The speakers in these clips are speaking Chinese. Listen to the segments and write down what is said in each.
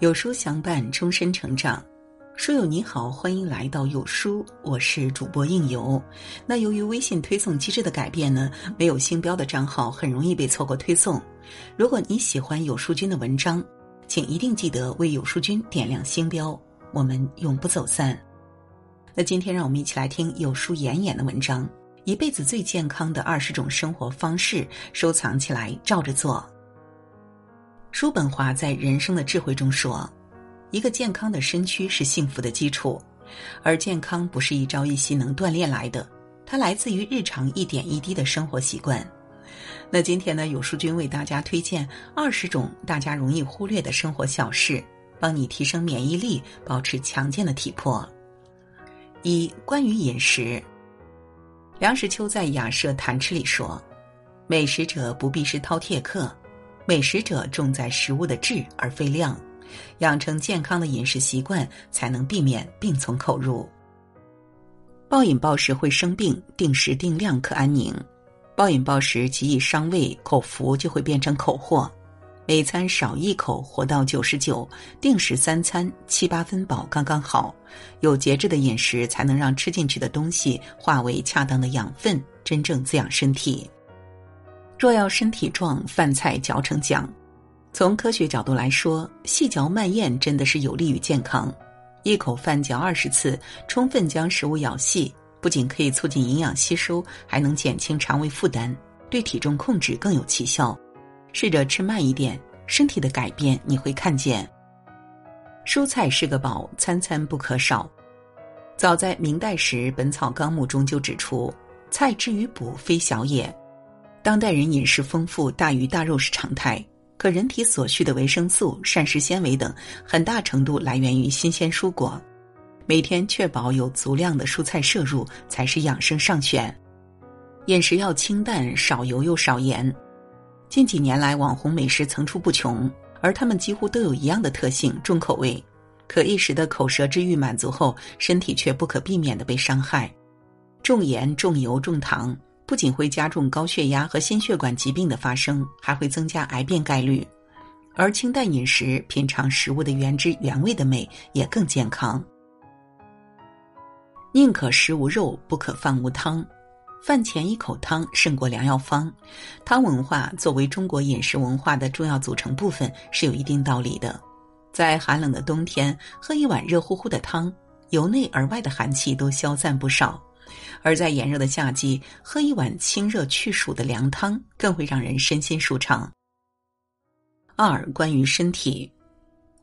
有书相伴，终身成长。书友你好，欢迎来到有书，我是主播应由。那由于微信推送机制的改变呢，没有星标的账号很容易被错过推送。如果你喜欢有书君的文章，请一定记得为有书君点亮星标，我们永不走散。那今天让我们一起来听有书妍妍的文章，《一辈子最健康的二十种生活方式》，收藏起来照着做。叔本华在《人生的智慧》中说：“一个健康的身躯是幸福的基础，而健康不是一朝一夕能锻炼来的，它来自于日常一点一滴的生活习惯。”那今天呢，有书君为大家推荐二十种大家容易忽略的生活小事，帮你提升免疫力，保持强健的体魄。一、关于饮食，梁实秋在《雅舍谈吃》里说：“美食者不必是饕餮客。”美食者重在食物的质而非量，养成健康的饮食习惯，才能避免病从口入。暴饮暴食会生病，定时定量可安宁。暴饮暴食极易伤胃，口福就会变成口祸。每餐少一口，活到九十九；定时三餐，七八分饱刚刚好。有节制的饮食，才能让吃进去的东西化为恰当的养分，真正滋养身体。若要身体壮，饭菜嚼成浆。从科学角度来说，细嚼慢咽真的是有利于健康。一口饭嚼二十次，充分将食物咬细，不仅可以促进营养吸收，还能减轻肠胃负担，对体重控制更有奇效。试着吃慢一点，身体的改变你会看见。蔬菜是个宝，餐餐不可少。早在明代时，《本草纲目》中就指出：“菜之于补，非小也。”当代人饮食丰富，大鱼大肉是常态。可人体所需的维生素、膳食纤维等，很大程度来源于新鲜蔬果。每天确保有足量的蔬菜摄入，才是养生上选。饮食要清淡，少油又少盐。近几年来，网红美食层出不穷，而它们几乎都有一样的特性：重口味。可一时的口舌之欲满足后，身体却不可避免的被伤害。重盐、重油、重糖。不仅会加重高血压和心血管疾病的发生，还会增加癌变概率。而清淡饮食，品尝食物的原汁原味的美，也更健康。宁可食无肉，不可饭无汤。饭前一口汤胜过良药方。汤文化作为中国饮食文化的重要组成部分，是有一定道理的。在寒冷的冬天，喝一碗热乎乎的汤，由内而外的寒气都消散不少。而在炎热的夏季，喝一碗清热去暑的凉汤，更会让人身心舒畅。二、关于身体，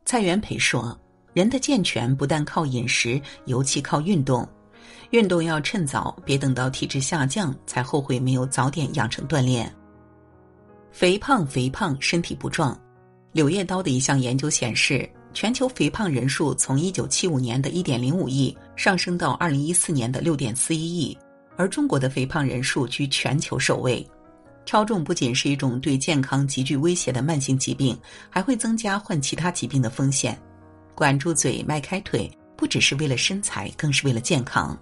蔡元培说：“人的健全不但靠饮食，尤其靠运动。运动要趁早，别等到体质下降才后悔没有早点养成锻炼。肥胖，肥胖，身体不壮。”柳叶刀的一项研究显示。全球肥胖人数从一九七五年的一点零五亿上升到二零一四年的六点四一亿，而中国的肥胖人数居全球首位。超重不仅是一种对健康极具威胁的慢性疾病，还会增加患其他疾病的风险。管住嘴，迈开腿，不只是为了身材，更是为了健康。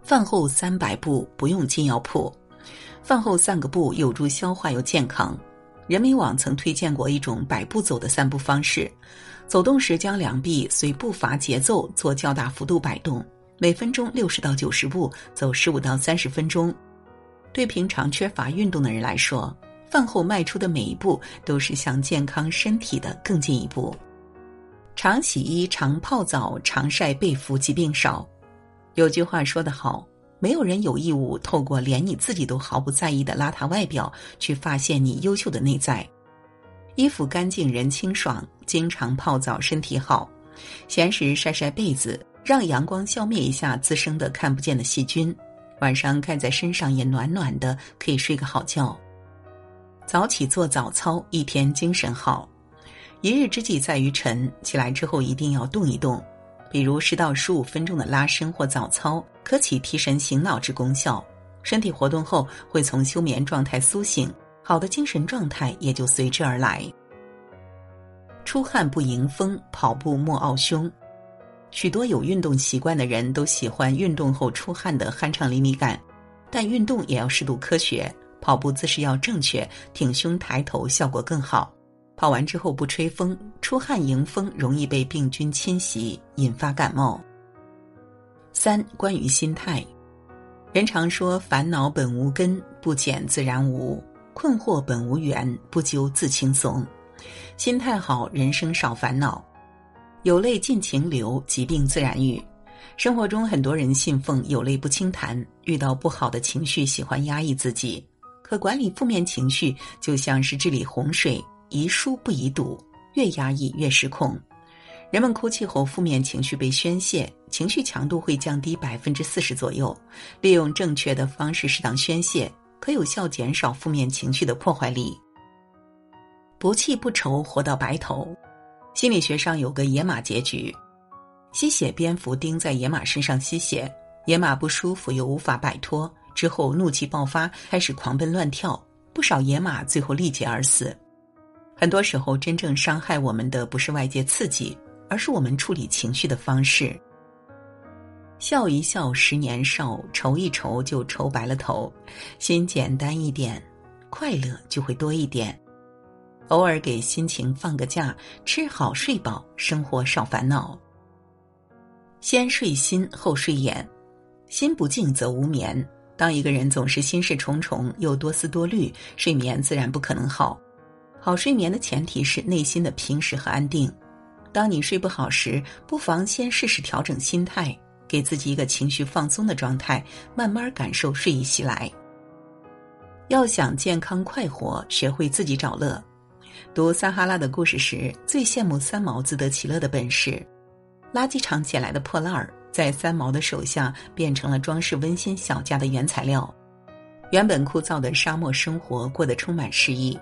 饭后三百步不用进药铺，饭后散个步有助消化又健康。人民网曾推荐过一种百步走的散步方式，走动时将两臂随步伐节奏做较大幅度摆动，每分钟六十到九十步，走十五到三十分钟。对平常缺乏运动的人来说，饭后迈出的每一步都是向健康身体的更进一步。常洗衣、常泡澡、常晒被服，疾病少。有句话说得好。没有人有义务透过连你自己都毫不在意的邋遢外表去发现你优秀的内在。衣服干净人清爽，经常泡澡身体好，闲时晒晒被子，让阳光消灭一下滋生的看不见的细菌。晚上盖在身上也暖暖的，可以睡个好觉。早起做早操，一天精神好。一日之计在于晨，起来之后一定要动一动。比如十到十五分钟的拉伸或早操，可起提神醒脑之功效。身体活动后，会从休眠状态苏醒，好的精神状态也就随之而来。出汗不迎风，跑步莫傲胸。许多有运动习惯的人都喜欢运动后出汗的酣畅淋漓感，但运动也要适度科学。跑步姿势要正确，挺胸抬头效果更好。跑完之后不吹风，出汗迎风容易被病菌侵袭，引发感冒。三、关于心态，人常说烦恼本无根，不减自然无；困惑本无缘，不究自轻松。心态好，人生少烦恼，有泪尽情流，疾病自然愈。生活中很多人信奉有泪不轻弹，遇到不好的情绪喜欢压抑自己，可管理负面情绪就像是治理洪水。宜疏不宜堵，越压抑越失控。人们哭泣后，负面情绪被宣泄，情绪强度会降低百分之四十左右。利用正确的方式适当宣泄，可有效减少负面情绪的破坏力。不气不愁，活到白头。心理学上有个野马结局：吸血蝙蝠钉在野马身上吸血，野马不舒服又无法摆脱，之后怒气爆发，开始狂奔乱跳，不少野马最后力竭而死。很多时候，真正伤害我们的不是外界刺激，而是我们处理情绪的方式。笑一笑，十年少；愁一愁，就愁白了头。心简单一点，快乐就会多一点。偶尔给心情放个假，吃好睡饱，生活少烦恼。先睡心，后睡眼。心不静则无眠。当一个人总是心事重重，又多思多虑，睡眠自然不可能好。好睡眠的前提是内心的平实和安定。当你睡不好时，不妨先试试调整心态，给自己一个情绪放松的状态，慢慢感受睡意袭来。要想健康快活，学会自己找乐。读撒哈拉的故事时，最羡慕三毛自得其乐的本事。垃圾场捡来的破烂儿，在三毛的手下变成了装饰温馨小家的原材料。原本枯燥的沙漠生活过得充满诗意。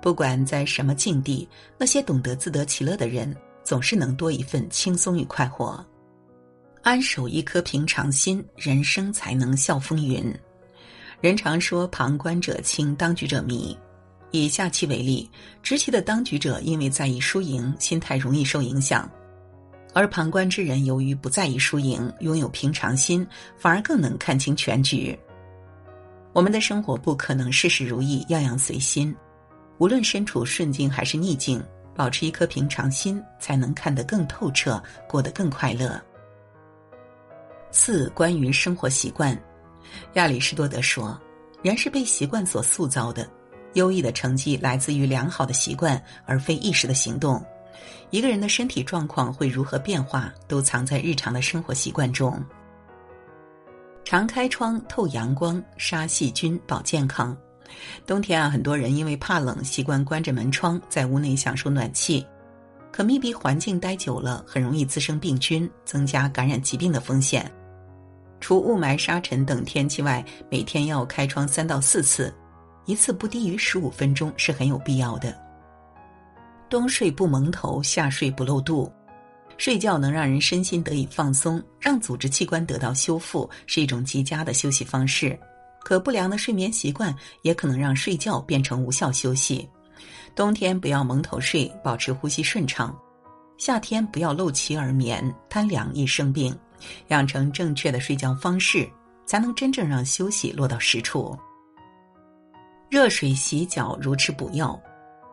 不管在什么境地，那些懂得自得其乐的人，总是能多一份轻松与快活。安守一颗平常心，人生才能笑风云。人常说旁观者清，当局者迷。以下棋为例，执棋的当局者因为在意输赢，心态容易受影响；而旁观之人由于不在意输赢，拥有平常心，反而更能看清全局。我们的生活不可能事事如意，样样随心。无论身处顺境还是逆境，保持一颗平常心，才能看得更透彻，过得更快乐。四、关于生活习惯，亚里士多德说：“人是被习惯所塑造的，优异的成绩来自于良好的习惯，而非一时的行动。一个人的身体状况会如何变化，都藏在日常的生活习惯中。常开窗透阳光，杀细菌，保健康。”冬天啊，很多人因为怕冷，习惯关着门窗，在屋内享受暖气。可密闭环境待久了，很容易滋生病菌，增加感染疾病的风险。除雾霾、沙尘等天气外，每天要开窗三到四次，一次不低于十五分钟是很有必要的。冬睡不蒙头，夏睡不露肚。睡觉能让人身心得以放松，让组织器官得到修复，是一种极佳的休息方式。可不良的睡眠习惯也可能让睡觉变成无效休息。冬天不要蒙头睡，保持呼吸顺畅；夏天不要漏气而眠，贪凉易生病。养成正确的睡觉方式，才能真正让休息落到实处。热水洗脚如吃补药。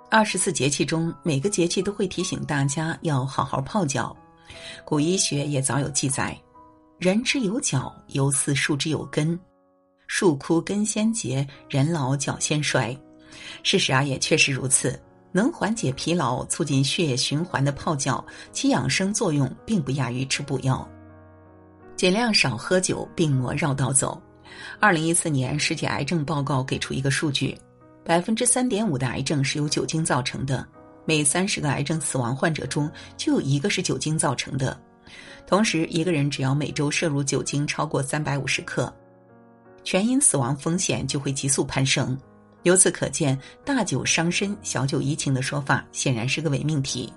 二十四节气中，每个节气都会提醒大家要好好泡脚。古医学也早有记载：人之有脚，犹似树之有根。树枯根先竭，人老脚先衰。事实啊，也确实如此。能缓解疲劳、促进血液循环的泡脚，其养生作用并不亚于吃补药。尽量少喝酒，病魔绕道走。二零一四年世界癌症报告给出一个数据：百分之三点五的癌症是由酒精造成的，每三十个癌症死亡患者中就有一个是酒精造成的。同时，一个人只要每周摄入酒精超过三百五十克。全因死亡风险就会急速攀升，由此可见，大酒伤身，小酒怡情的说法显然是个伪命题。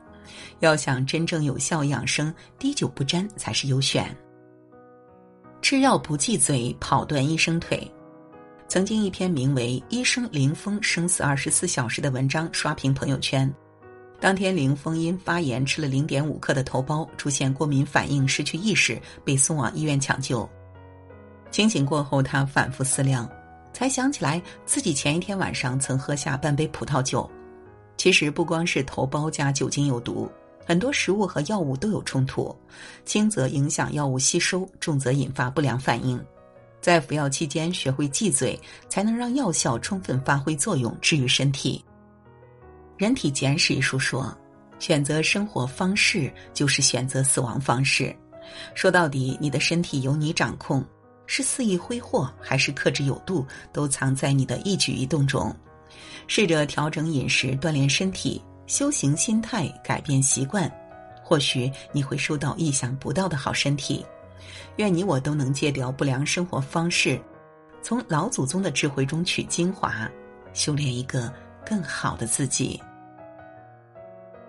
要想真正有效养生，滴酒不沾才是优选。吃药不忌嘴，跑断医生腿。曾经一篇名为《医生林峰生死二十四小时》的文章刷屏朋友圈。当天，林峰因发炎吃了零点五克的头孢，出现过敏反应，失去意识，被送往医院抢救。清醒过后，他反复思量，才想起来自己前一天晚上曾喝下半杯葡萄酒。其实不光是头孢加酒精有毒，很多食物和药物都有冲突，轻则影响药物吸收，重则引发不良反应。在服药期间学会忌嘴，才能让药效充分发挥作用，治愈身体。《人体简史》一书说：“选择生活方式就是选择死亡方式。”说到底，你的身体由你掌控，是肆意挥霍还是克制有度，都藏在你的一举一动中。试着调整饮食，锻炼身体，修行心态，改变习惯，或许你会收到意想不到的好身体。愿你我都能戒掉不良生活方式，从老祖宗的智慧中取精华，修炼一个更好的自己。